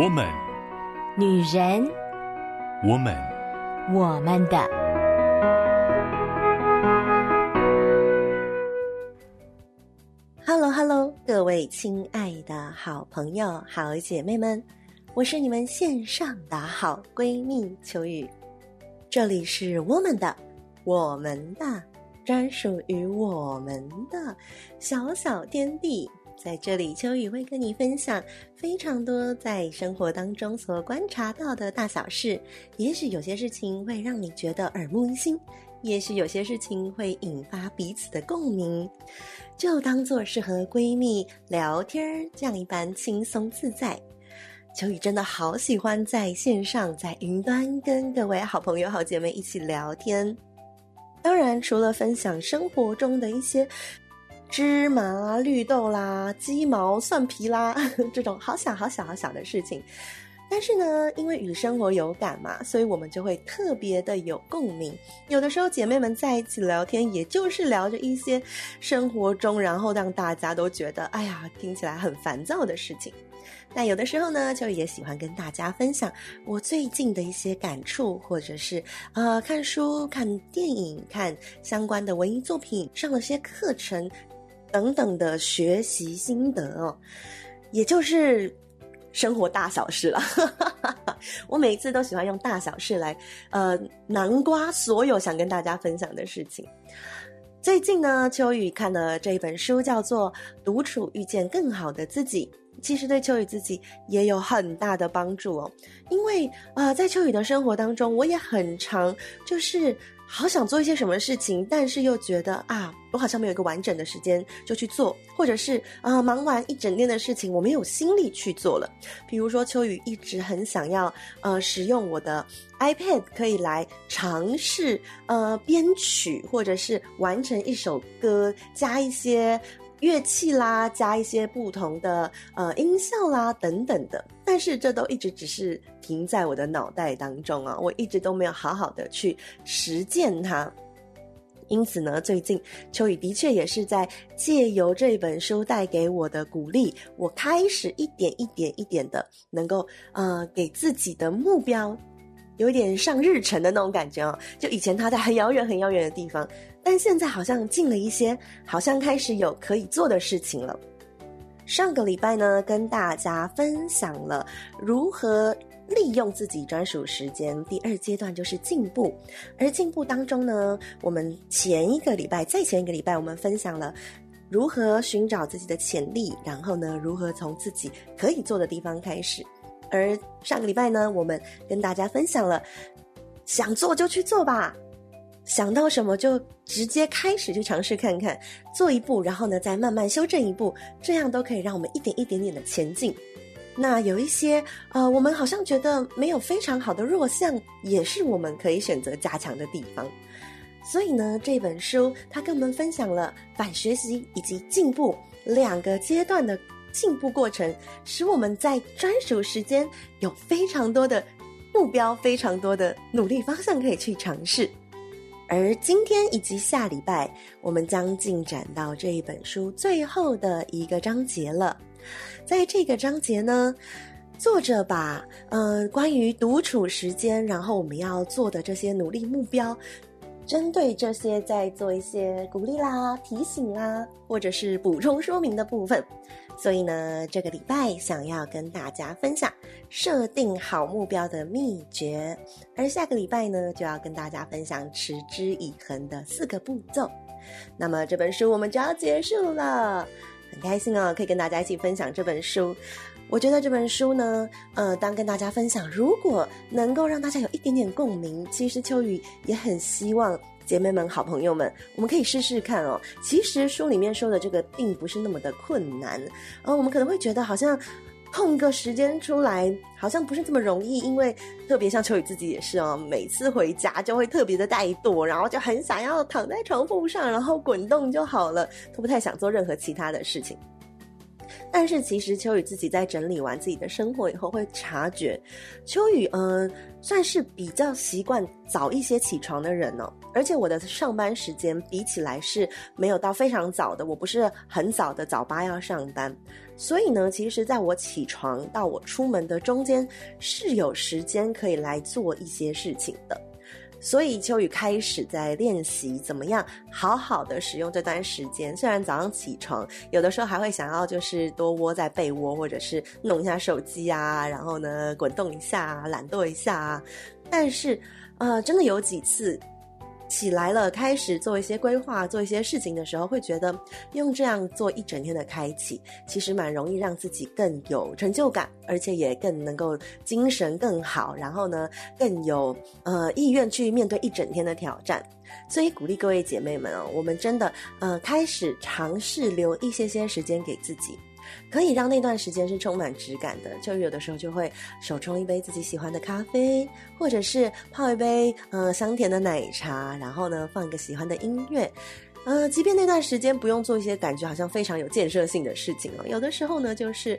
我们，女人，我们，我们的。Hello，Hello，各位亲爱的好朋友、好姐妹们，我是你们线上的好闺蜜秋雨，这里是我们的，我们的，专属于我们的小小天地。在这里，秋雨会跟你分享非常多在生活当中所观察到的大小事。也许有些事情会让你觉得耳目一新，也许有些事情会引发彼此的共鸣，就当做是和闺蜜聊天儿这样一般轻松自在。秋雨真的好喜欢在线上，在云端跟各位好朋友、好姐妹一起聊天。当然，除了分享生活中的一些。芝麻、绿豆啦，鸡毛、蒜皮啦，这种好小、好小、好小的事情，但是呢，因为与生活有感嘛，所以我们就会特别的有共鸣。有的时候，姐妹们在一起聊天，也就是聊着一些生活中，然后让大家都觉得，哎呀，听起来很烦躁的事情。那有的时候呢，就也喜欢跟大家分享我最近的一些感触，或者是呃，看书、看电影、看相关的文艺作品，上了些课程。等等的学习心得哦，也就是生活大小事了。我每一次都喜欢用大小事来呃南瓜所有想跟大家分享的事情。最近呢，秋雨看了这一本书，叫做《独处遇见更好的自己》，其实对秋雨自己也有很大的帮助哦。因为呃，在秋雨的生活当中，我也很常就是。好想做一些什么事情，但是又觉得啊，我好像没有一个完整的时间就去做，或者是啊、忙完一整天的事情，我没有心力去做了。比如说，秋雨一直很想要呃，使用我的 iPad 可以来尝试呃编曲，或者是完成一首歌，加一些乐器啦，加一些不同的呃音效啦等等的。但是这都一直只是。停在我的脑袋当中啊，我一直都没有好好的去实践它。因此呢，最近秋雨的确也是在借由这本书带给我的鼓励，我开始一点一点一点的能够呃给自己的目标有点上日程的那种感觉哦。就以前它在很遥远很遥远的地方，但现在好像近了一些，好像开始有可以做的事情了。上个礼拜呢，跟大家分享了如何。利用自己专属时间，第二阶段就是进步。而进步当中呢，我们前一个礼拜，再前一个礼拜，我们分享了如何寻找自己的潜力，然后呢，如何从自己可以做的地方开始。而上个礼拜呢，我们跟大家分享了想做就去做吧，想到什么就直接开始去尝试看看，做一步，然后呢，再慢慢修正一步，这样都可以让我们一点一点点的前进。那有一些呃，我们好像觉得没有非常好的弱项，也是我们可以选择加强的地方。所以呢，这本书它跟我们分享了反学习以及进步两个阶段的进步过程，使我们在专属时间有非常多的目标，非常多的努力方向可以去尝试。而今天以及下礼拜，我们将进展到这一本书最后的一个章节了。在这个章节呢，作者把呃关于独处时间，然后我们要做的这些努力目标，针对这些在做一些鼓励啦、提醒啦，或者是补充说明的部分。所以呢，这个礼拜想要跟大家分享设定好目标的秘诀，而下个礼拜呢，就要跟大家分享持之以恒的四个步骤。那么这本书我们就要结束了。很开心哦，可以跟大家一起分享这本书。我觉得这本书呢，呃，当跟大家分享，如果能够让大家有一点点共鸣，其实秋雨也很希望姐妹们、好朋友们，我们可以试试看哦。其实书里面说的这个并不是那么的困难，呃，我们可能会觉得好像。空个时间出来，好像不是这么容易，因为特别像秋雨自己也是哦，每次回家就会特别的怠惰，然后就很想要躺在床铺上，然后滚动就好了，都不太想做任何其他的事情。但是其实秋雨自己在整理完自己的生活以后，会察觉秋雨嗯、呃、算是比较习惯早一些起床的人哦。而且我的上班时间比起来是没有到非常早的，我不是很早的早八要上班，所以呢，其实在我起床到我出门的中间是有时间可以来做一些事情的。所以秋雨开始在练习怎么样好好的使用这段时间。虽然早上起床，有的时候还会想要就是多窝在被窝，或者是弄一下手机啊，然后呢滚动一下，懒惰一下啊。但是，呃，真的有几次。起来了，开始做一些规划，做一些事情的时候，会觉得用这样做一整天的开启，其实蛮容易让自己更有成就感，而且也更能够精神更好，然后呢，更有呃意愿去面对一整天的挑战。所以鼓励各位姐妹们哦，我们真的呃开始尝试留一些些时间给自己。可以让那段时间是充满质感的，就有的时候就会手冲一杯自己喜欢的咖啡，或者是泡一杯呃香甜的奶茶，然后呢放一个喜欢的音乐，呃，即便那段时间不用做一些感觉好像非常有建设性的事情哦，有的时候呢就是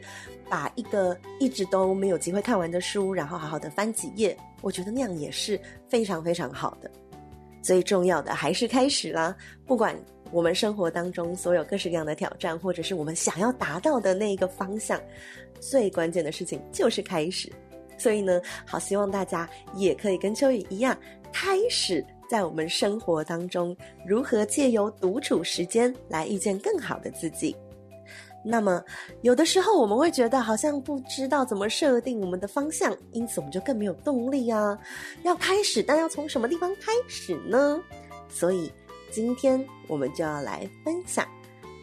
把一个一直都没有机会看完的书，然后好好的翻几页，我觉得那样也是非常非常好的。最重要的还是开始啦，不管。我们生活当中所有各式各样的挑战，或者是我们想要达到的那一个方向，最关键的事情就是开始。所以呢，好希望大家也可以跟秋雨一样，开始在我们生活当中如何借由独处时间来遇见更好的自己。那么，有的时候我们会觉得好像不知道怎么设定我们的方向，因此我们就更没有动力啊。要开始，但要从什么地方开始呢？所以。今天我们就要来分享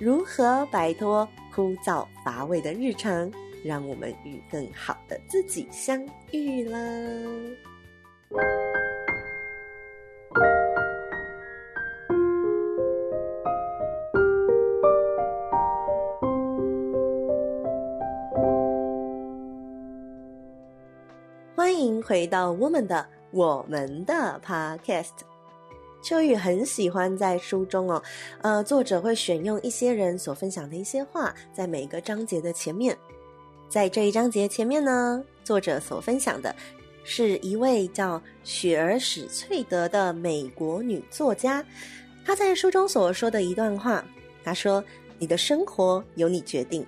如何摆脱枯燥乏味的日常，让我们与更好的自己相遇啦。欢迎回到我们的我们的 Podcast。秋雨很喜欢在书中哦，呃，作者会选用一些人所分享的一些话，在每个章节的前面。在这一章节前面呢，作者所分享的是一位叫雪儿史翠德的美国女作家，她在书中所说的一段话。她说：“你的生活由你决定，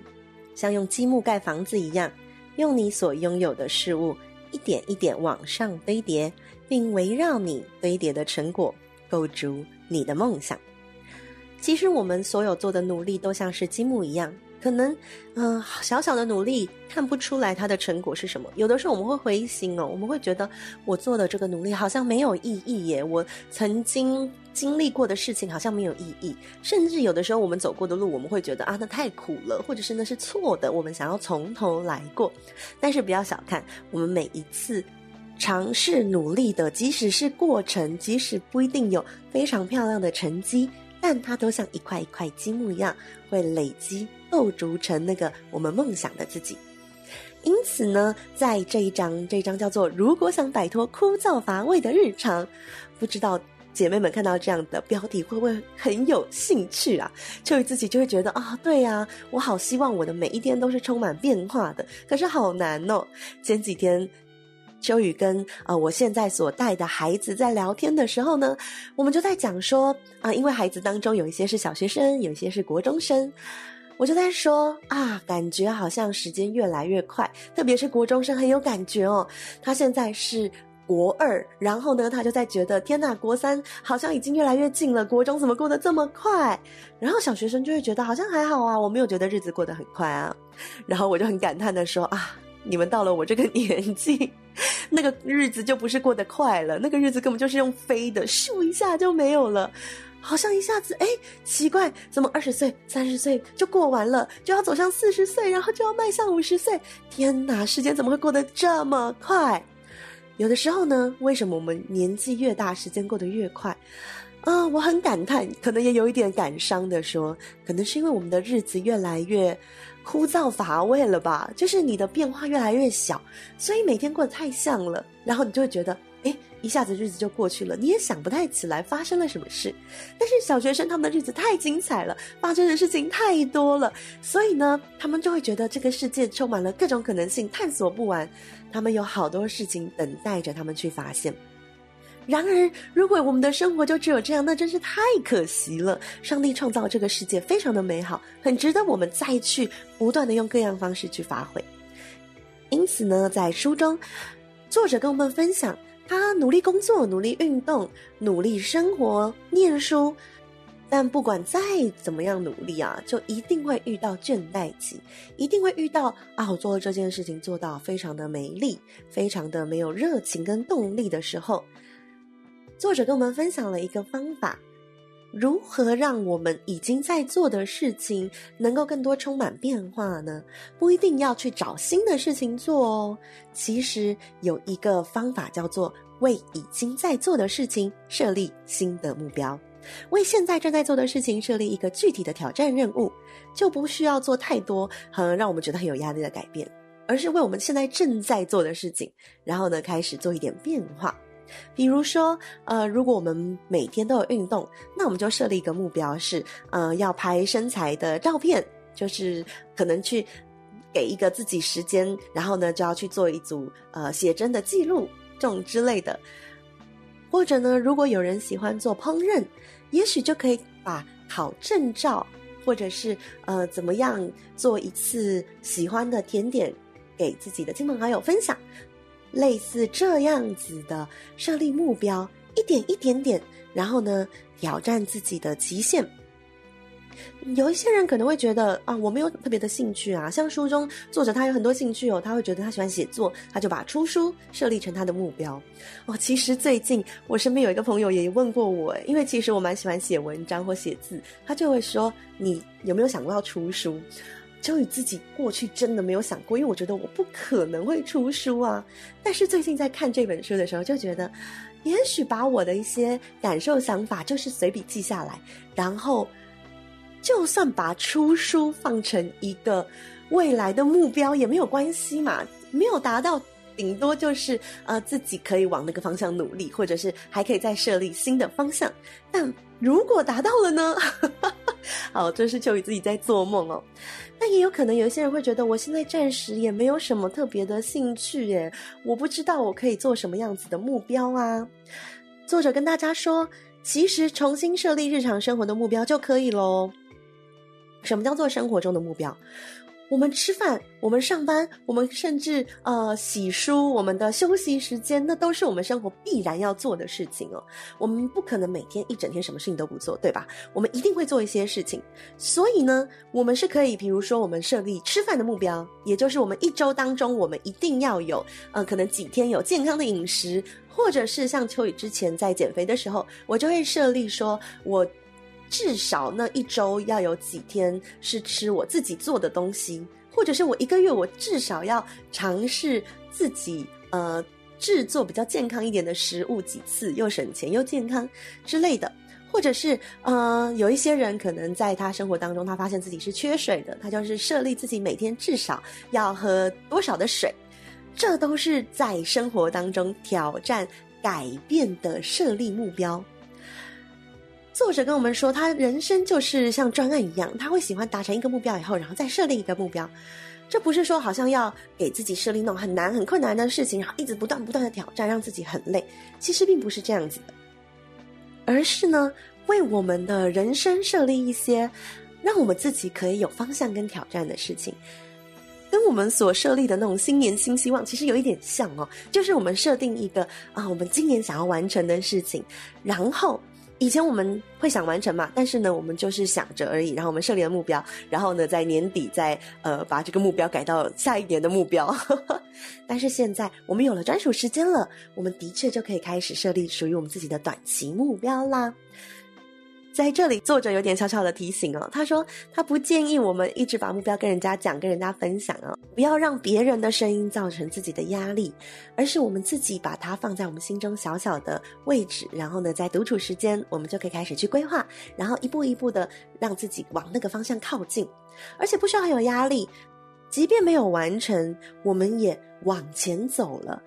像用积木盖房子一样，用你所拥有的事物一点一点往上堆叠，并围绕你堆叠的成果。”构筑你的梦想。其实我们所有做的努力都像是积木一样，可能，嗯、小小的努力看不出来它的成果是什么。有的时候我们会灰心哦，我们会觉得我做的这个努力好像没有意义耶，我曾经经历过的事情好像没有意义。甚至有的时候我们走过的路，我们会觉得啊，那太苦了，或者是那是错的，我们想要从头来过。但是不要小看我们每一次。尝试努力的，即使是过程，即使不一定有非常漂亮的成绩，但它都像一块一块积木一样，会累积构筑成那个我们梦想的自己。因此呢，在这一章，这一章叫做“如果想摆脱枯燥乏味的日常”，不知道姐妹们看到这样的标题会不会很有兴趣啊？就自己就会觉得啊，对呀，我好希望我的每一天都是充满变化的，可是好难哦。前几天。秋雨跟呃我现在所带的孩子在聊天的时候呢，我们就在讲说啊、因为孩子当中有一些是小学生，有一些是国中生，我就在说啊，感觉好像时间越来越快，特别是国中生很有感觉哦。他现在是国二，然后呢，他就在觉得天呐，国三好像已经越来越近了，国中怎么过得这么快？然后小学生就会觉得好像还好啊，我没有觉得日子过得很快啊。然后我就很感叹的说啊。你们到了我这个年纪，那个日子就不是过得快了，那个日子根本就是用飞的，咻一下就没有了，好像一下子，哎，奇怪，怎么二十岁、三十岁就过完了，就要走向四十岁，然后就要迈向五十岁？天哪，时间怎么会过得这么快？有的时候呢，为什么我们年纪越大，时间过得越快？啊、我很感叹，可能也有一点感伤的说，可能是因为我们的日子越来越枯燥乏味了吧？就是你的变化越来越小，所以每天过得太像了，然后你就会觉得，诶，一下子日子就过去了，你也想不太起来发生了什么事。但是小学生他们的日子太精彩了，发生的事情太多了，所以呢，他们就会觉得这个世界充满了各种可能性，探索不完。他们有好多事情等待着他们去发现。然而，如果我们的生活就只有这样，那真是太可惜了。上帝创造这个世界非常的美好，很值得我们再去不断的用各样方式去发挥。因此呢，在书中，作者跟我们分享，他努力工作、努力运动、努力生活、念书，但不管再怎么样努力啊，就一定会遇到倦怠期，一定会遇到啊，我做这件事情做到非常的没力，非常的没有热情跟动力的时候。作者跟我们分享了一个方法，如何让我们已经在做的事情能够更多充满变化呢？不一定要去找新的事情做哦。其实有一个方法叫做为已经在做的事情设立新的目标，为现在正在做的事情设立一个具体的挑战任务，就不需要做太多很让我们觉得很有压力的改变，而是为我们现在正在做的事情，然后呢，开始做一点变化。比如说，呃，如果我们每天都有运动，那我们就设立一个目标是，呃，要拍身材的照片，就是可能去给一个自己时间，然后呢，就要去做一组呃写真的记录，这种之类的。或者呢，如果有人喜欢做烹饪，也许就可以把考证照，或者是呃怎么样做一次喜欢的甜点，给自己的亲朋好友分享。类似这样子的设立目标，一点一点点，然后呢，挑战自己的极限。有一些人可能会觉得啊，我没有特别的兴趣啊。像书中作者他有很多兴趣哦，他会觉得他喜欢写作，他就把出书设立成他的目标。哦，其实最近我身边有一个朋友也问过我，因为其实我蛮喜欢写文章或写字，他就会说，你有没有想过要出书？就以自己过去真的没有想过，因为我觉得我不可能会出书啊。但是最近在看这本书的时候，就觉得，也许把我的一些感受、想法，就是随笔记下来，然后就算把出书放成一个未来的目标也没有关系嘛。没有达到，顶多就是呃自己可以往那个方向努力，或者是还可以再设立新的方向。但如果达到了呢？好，这是秋雨自己在做梦哦。那也有可能有一些人会觉得，我现在暂时也没有什么特别的兴趣耶，我不知道我可以做什么样子的目标啊。作者跟大家说，其实重新设立日常生活的目标就可以喽。什么叫做生活中的目标？我们吃饭，我们上班，我们甚至呃洗漱，我们的休息时间，那都是我们生活必然要做的事情哦。我们不可能每天一整天什么事情都不做，对吧？我们一定会做一些事情。所以呢，我们是可以，比如说，我们设立吃饭的目标，也就是我们一周当中，我们一定要有呃，可能几天有健康的饮食，或者是像秋雨之前在减肥的时候，我就会设立说，我。至少那一周要有几天是吃我自己做的东西，或者是我一个月我至少要尝试自己呃制作比较健康一点的食物几次，又省钱又健康之类的，或者是呃有一些人可能在他生活当中他发现自己是缺水的，他就是设立自己每天至少要喝多少的水，这都是在生活当中挑战改变的设立目标。作者跟我们说，他人生就是像专案一样，他会喜欢达成一个目标以后，然后再设立一个目标。这不是说好像要给自己设立那种很难、很困难的事情，然后一直不断不断的挑战，让自己很累。其实并不是这样子的，而是呢，为我们的人生设立一些让我们自己可以有方向跟挑战的事情，跟我们所设立的那种新年新希望其实有一点像哦，就是我们设定一个啊，我们今年想要完成的事情，然后。以前我们会想完成嘛，但是呢，我们就是想着而已。然后我们设立了目标，然后呢，在年底再呃把这个目标改到下一年的目标。但是现在我们有了专属时间了，我们的确就可以开始设立属于我们自己的短期目标啦。在这里，作者有点小小的提醒哦。他说，他不建议我们一直把目标跟人家讲、跟人家分享哦，不要让别人的声音造成自己的压力，而是我们自己把它放在我们心中小小的位置，然后呢，在独处时间，我们就可以开始去规划，然后一步一步的让自己往那个方向靠近，而且不需要很有压力。即便没有完成，我们也往前走了，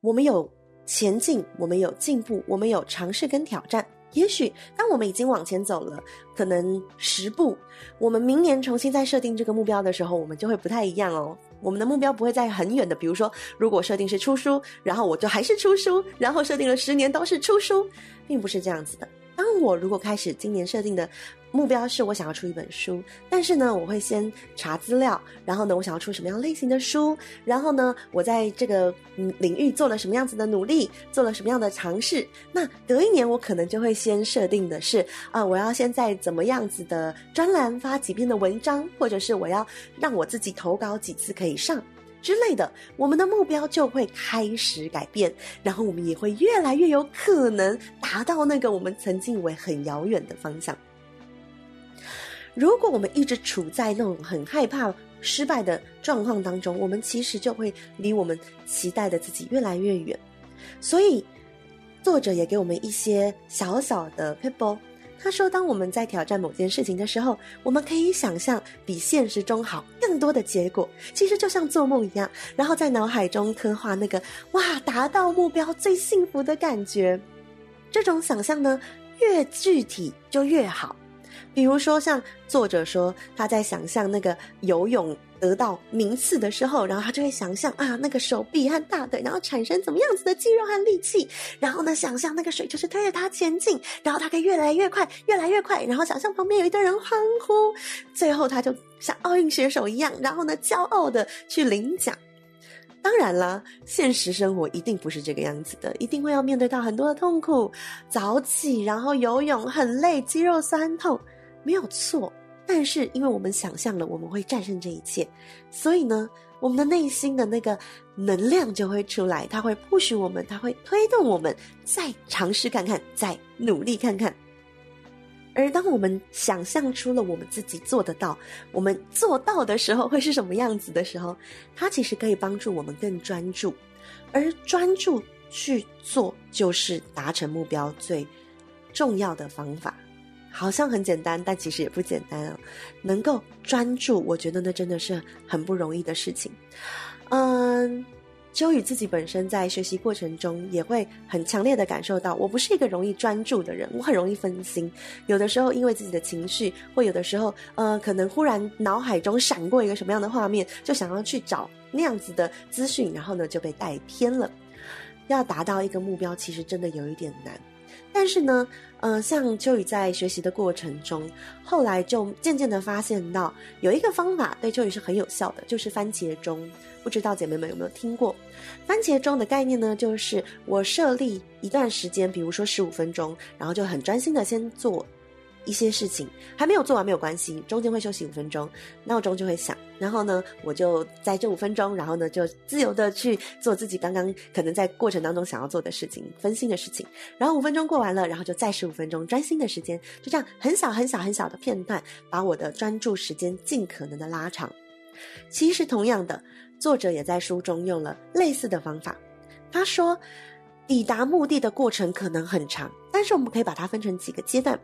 我们有前进，我们有进步，我们有尝试跟挑战。也许当我们已经往前走了，可能十步，我们明年重新再设定这个目标的时候，我们就会不太一样哦。我们的目标不会在很远的，比如说，如果设定是出书，然后我就还是出书，然后设定了十年都是出书，并不是这样子的。当我如果开始今年设定的。目标是我想要出一本书，但是呢，我会先查资料，然后呢，我想要出什么样类型的书，然后呢，我在这个领域做了什么样子的努力，做了什么样的尝试。那隔一年，我可能就会先设定的是，啊、我要先在怎么样子的专栏发几篇的文章，或者是我要让我自己投稿几次可以上之类的。我们的目标就会开始改变，然后我们也会越来越有可能达到那个我们曾经以为很遥远的方向。如果我们一直处在那种很害怕失败的状况当中，我们其实就会离我们期待的自己越来越远。所以，作者也给我们一些小小的撇步。他说，当我们在挑战某件事情的时候，我们可以想象比现实中好更多的结果，其实就像做梦一样，然后在脑海中刻画那个哇，达到目标最幸福的感觉。这种想象呢，越具体就越好。比如说，像作者说他在想象那个游泳得到名次的时候，然后他就会想象啊，那个手臂和大腿，然后产生怎么样子的肌肉和力气，然后呢，想象那个水就是推着他前进，然后他可以越来越快，越来越快，然后想象旁边有一堆人欢呼，最后他就像奥运选手一样，然后呢，骄傲的去领奖。当然了，现实生活一定不是这个样子的，一定会要面对到很多的痛苦，早起然后游泳很累，肌肉酸痛。没有错，但是因为我们想象了我们会战胜这一切，所以呢，我们的内心的那个能量就会出来，它会 push 我们，它会推动我们再尝试看看，再努力看看。而当我们想象出了我们自己做得到，我们做到的时候会是什么样子的时候，它其实可以帮助我们更专注，而专注去做就是达成目标最重要的方法。好像很简单，但其实也不简单啊！能够专注，我觉得那真的是很不容易的事情。嗯，秋雨自己本身在学习过程中也会很强烈的感受到，我不是一个容易专注的人，我很容易分心。有的时候因为自己的情绪，或有的时候，呃，可能忽然脑海中闪过一个什么样的画面，就想要去找那样子的资讯，然后呢就被带偏了。要达到一个目标，其实真的有一点难。但是呢，呃，像秋雨在学习的过程中，后来就渐渐的发现到有一个方法对秋雨是很有效的，就是番茄钟。不知道姐妹们有没有听过？番茄钟的概念呢，就是我设立一段时间，比如说十五分钟，然后就很专心的先做。一些事情还没有做完没有关系，中间会休息五分钟，闹钟就会响，然后呢，我就在这五分钟，然后呢，就自由的去做自己刚刚可能在过程当中想要做的事情，分心的事情，然后五分钟过完了，然后就再十五分钟专心的时间，就这样很小很小很小的片段，把我的专注时间尽可能的拉长。其实同样的，作者也在书中用了类似的方法，他说，抵达目的的过程可能很长，但是我们可以把它分成几个阶段。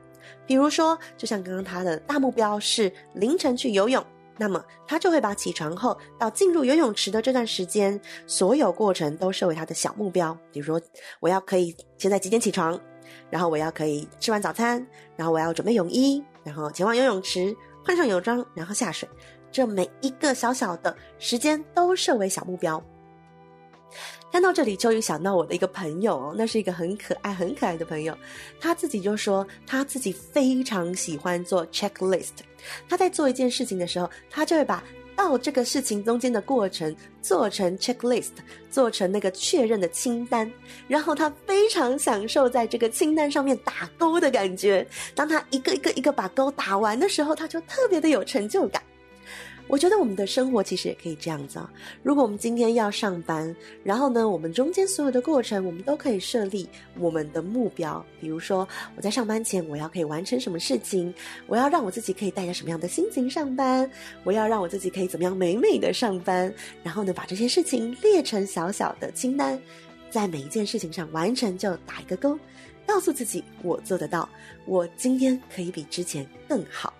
比如说，就像刚刚他的大目标是凌晨去游泳，那么他就会把起床后到进入游泳池的这段时间，所有过程都设为他的小目标。比如说，我要可以现在几点起床，然后我要可以吃完早餐，然后我要准备泳衣，然后前往游泳池换上泳装，然后下水。这每一个小小的时间都设为小目标。看到这里，就又想到我的一个朋友哦，那是一个很可爱、很可爱的朋友。他自己就说，他自己非常喜欢做 checklist。他在做一件事情的时候，他就会把到这个事情中间的过程做成 checklist，做成那个确认的清单。然后他非常享受在这个清单上面打勾的感觉。当他一个一个一个把勾打完的时候，他就特别的有成就感。我觉得我们的生活其实也可以这样子啊。如果我们今天要上班，然后呢，我们中间所有的过程，我们都可以设立我们的目标。比如说，我在上班前，我要可以完成什么事情？我要让我自己可以带着什么样的心情上班？我要让我自己可以怎么样美美的上班？然后呢，把这些事情列成小小的清单，在每一件事情上完成就打一个勾，告诉自己我做得到，我今天可以比之前更好。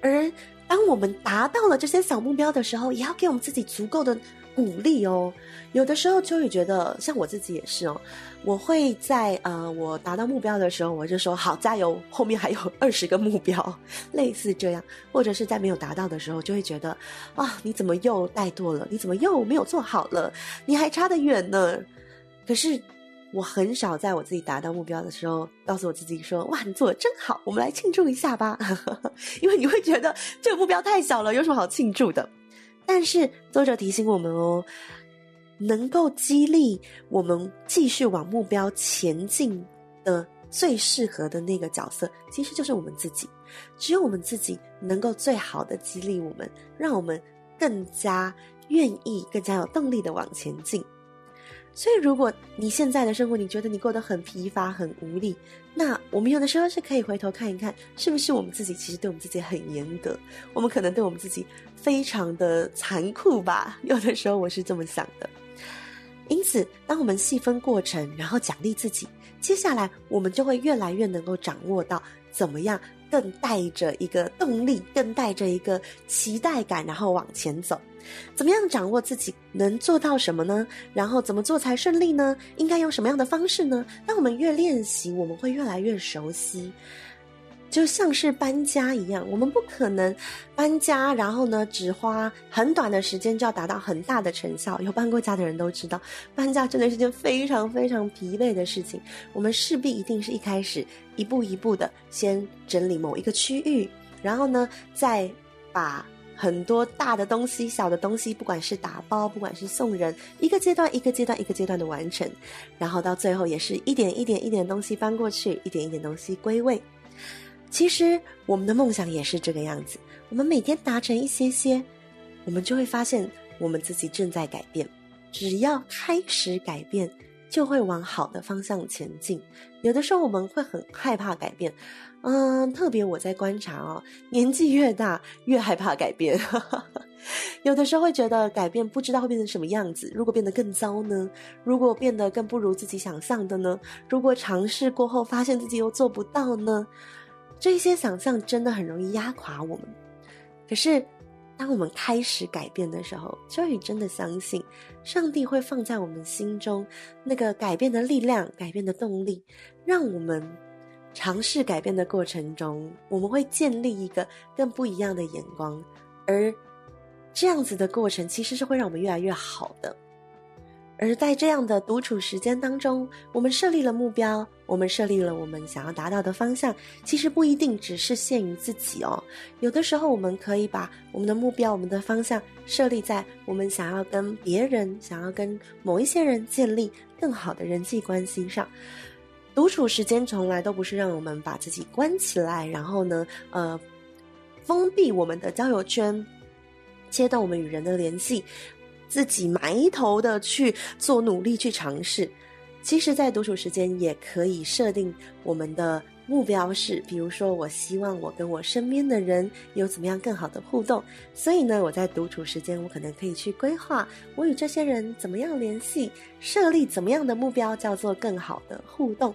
而当我们达到了这些小目标的时候，也要给我们自己足够的鼓励哦。有的时候秋雨觉得，像我自己也是哦，我会在呃我达到目标的时候，我就说好加油，后面还有二十个目标，类似这样。或者是在没有达到的时候，就会觉得啊，你怎么又怠惰了？你怎么又没有做好了？你还差得远呢。可是。我很少在我自己达到目标的时候，告诉我自己说：“哇，你做的真好，我们来庆祝一下吧。”因为你会觉得这个目标太小了，有什么好庆祝的？但是作者提醒我们哦，能够激励我们继续往目标前进的最适合的那个角色，其实就是我们自己。只有我们自己能够最好的激励我们，让我们更加愿意、更加有动力的往前进。所以，如果你现在的生活你觉得你过得很疲乏、很无力，那我们有的时候是可以回头看一看，是不是我们自己其实对我们自己很严格？我们可能对我们自己非常的残酷吧？有的时候我是这么想的。因此，当我们细分过程，然后奖励自己，接下来我们就会越来越能够掌握到怎么样更带着一个动力，更带着一个期待感，然后往前走。怎么样掌握自己能做到什么呢？然后怎么做才顺利呢？应该用什么样的方式呢？当我们越练习，我们会越来越熟悉，就像是搬家一样。我们不可能搬家，然后呢，只花很短的时间就要达到很大的成效。有搬过家的人都知道，搬家真的是件非常非常疲惫的事情。我们势必一定是一开始一步一步的先整理某一个区域，然后呢，再把。很多大的东西、小的东西，不管是打包，不管是送人，一个阶段一个阶段一个阶段的完成，然后到最后也是一点一点一点东西搬过去，一点一点东西归位。其实我们的梦想也是这个样子，我们每天达成一些些，我们就会发现我们自己正在改变。只要开始改变，就会往好的方向前进。有的时候我们会很害怕改变。嗯，特别我在观察哦，年纪越大越害怕改变，有的时候会觉得改变不知道会变成什么样子。如果变得更糟呢？如果变得更不如自己想象的呢？如果尝试过后发现自己又做不到呢？这些想象真的很容易压垮我们。可是，当我们开始改变的时候，秋雨真的相信，上帝会放在我们心中那个改变的力量、改变的动力，让我们。尝试改变的过程中，我们会建立一个更不一样的眼光，而这样子的过程其实是会让我们越来越好的。而在这样的独处时间当中，我们设立了目标，我们设立了我们想要达到的方向，其实不一定只是限于自己哦。有的时候，我们可以把我们的目标、我们的方向设立在我们想要跟别人、想要跟某一些人建立更好的人际关系上。独处时间从来都不是让我们把自己关起来，然后呢，呃，封闭我们的交友圈，切断我们与人的联系，自己埋头的去做努力去尝试。其实，在独处时间也可以设定我们的目标是，比如说，我希望我跟我身边的人有怎么样更好的互动。所以呢，我在独处时间，我可能可以去规划我与这些人怎么样联系，设立怎么样的目标，叫做更好的互动。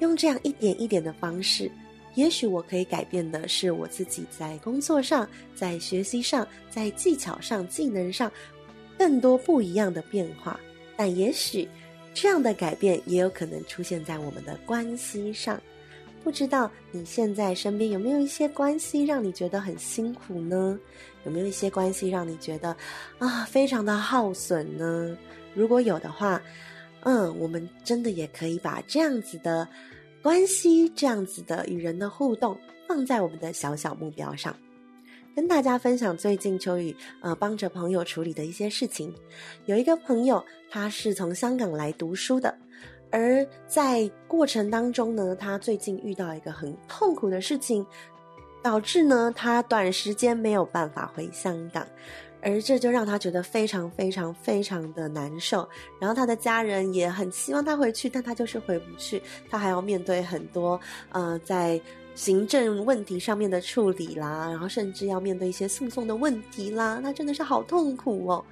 用这样一点一点的方式，也许我可以改变的是我自己在工作上、在学习上、在技巧上、技能上更多不一样的变化。但也许这样的改变也有可能出现在我们的关系上。不知道你现在身边有没有一些关系让你觉得很辛苦呢？有没有一些关系让你觉得啊，非常的耗损呢？如果有的话，嗯，我们真的也可以把这样子的。关系这样子的与人的互动，放在我们的小小目标上，跟大家分享最近秋雨呃帮着朋友处理的一些事情。有一个朋友，他是从香港来读书的，而在过程当中呢，他最近遇到一个很痛苦的事情，导致呢他短时间没有办法回香港。而这就让他觉得非常非常非常的难受，然后他的家人也很希望他回去，但他就是回不去，他还要面对很多呃在行政问题上面的处理啦，然后甚至要面对一些诉讼的问题啦，那真的是好痛苦哦。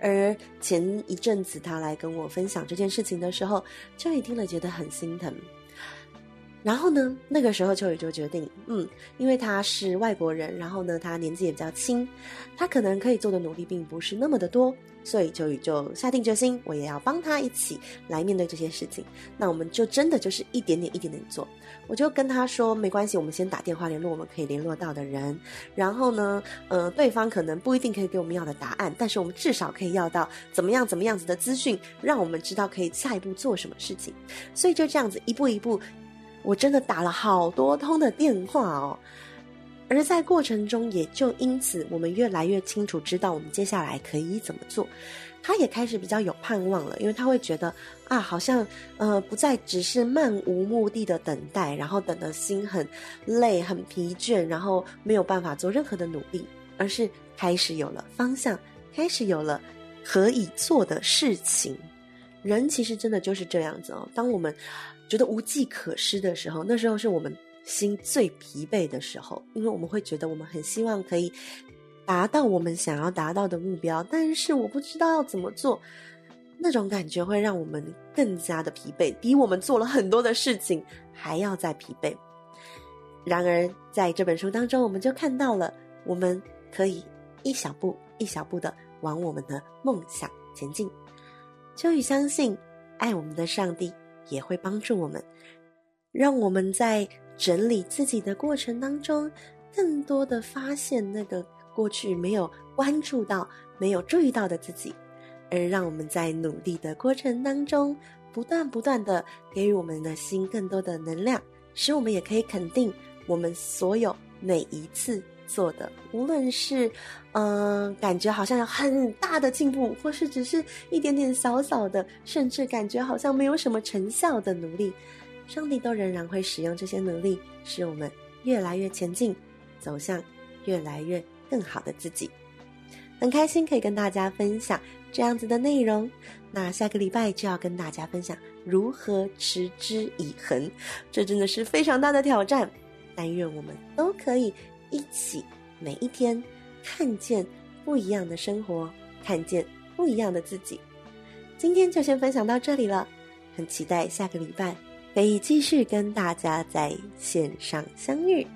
而前一阵子他来跟我分享这件事情的时候，就一听了觉得很心疼。然后呢，那个时候秋雨就决定，嗯，因为他是外国人，然后呢，他年纪也比较轻，他可能可以做的努力并不是那么的多，所以秋雨就下定决心，我也要帮他一起来面对这些事情。那我们就真的就是一点点一点点做。我就跟他说，没关系，我们先打电话联络我们可以联络到的人，然后呢，呃，对方可能不一定可以给我们要的答案，但是我们至少可以要到怎么样怎么样子的资讯，让我们知道可以下一步做什么事情。所以就这样子一步一步。我真的打了好多通的电话哦，而在过程中，也就因此，我们越来越清楚知道我们接下来可以怎么做。他也开始比较有盼望了，因为他会觉得啊，好像呃，不再只是漫无目的的等待，然后等的心很累、很疲倦，然后没有办法做任何的努力，而是开始有了方向，开始有了可以做的事情。人其实真的就是这样子哦，当我们觉得无计可施的时候，那时候是我们心最疲惫的时候，因为我们会觉得我们很希望可以达到我们想要达到的目标，但是我不知道要怎么做，那种感觉会让我们更加的疲惫，比我们做了很多的事情还要再疲惫。然而，在这本书当中，我们就看到了，我们可以一小步一小步的往我们的梦想前进。秋雨相信，爱我们的上帝也会帮助我们，让我们在整理自己的过程当中，更多的发现那个过去没有关注到、没有注意到的自己，而让我们在努力的过程当中，不断不断的给予我们的心更多的能量，使我们也可以肯定我们所有每一次。做的，无论是，嗯、感觉好像有很大的进步，或是只是一点点小小的，甚至感觉好像没有什么成效的努力，上帝都仍然会使用这些努力，使我们越来越前进，走向越来越更好的自己。很开心可以跟大家分享这样子的内容，那下个礼拜就要跟大家分享如何持之以恒，这真的是非常大的挑战，但愿我们都可以。一起每一天看见不一样的生活，看见不一样的自己。今天就先分享到这里了，很期待下个礼拜可以继续跟大家在线上相遇。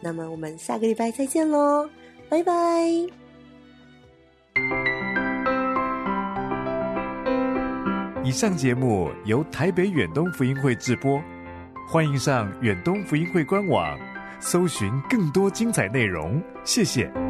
那么我们下个礼拜再见喽，拜拜。以上节目由台北远东福音会制播，欢迎上远东福音会官网。搜寻更多精彩内容，谢谢。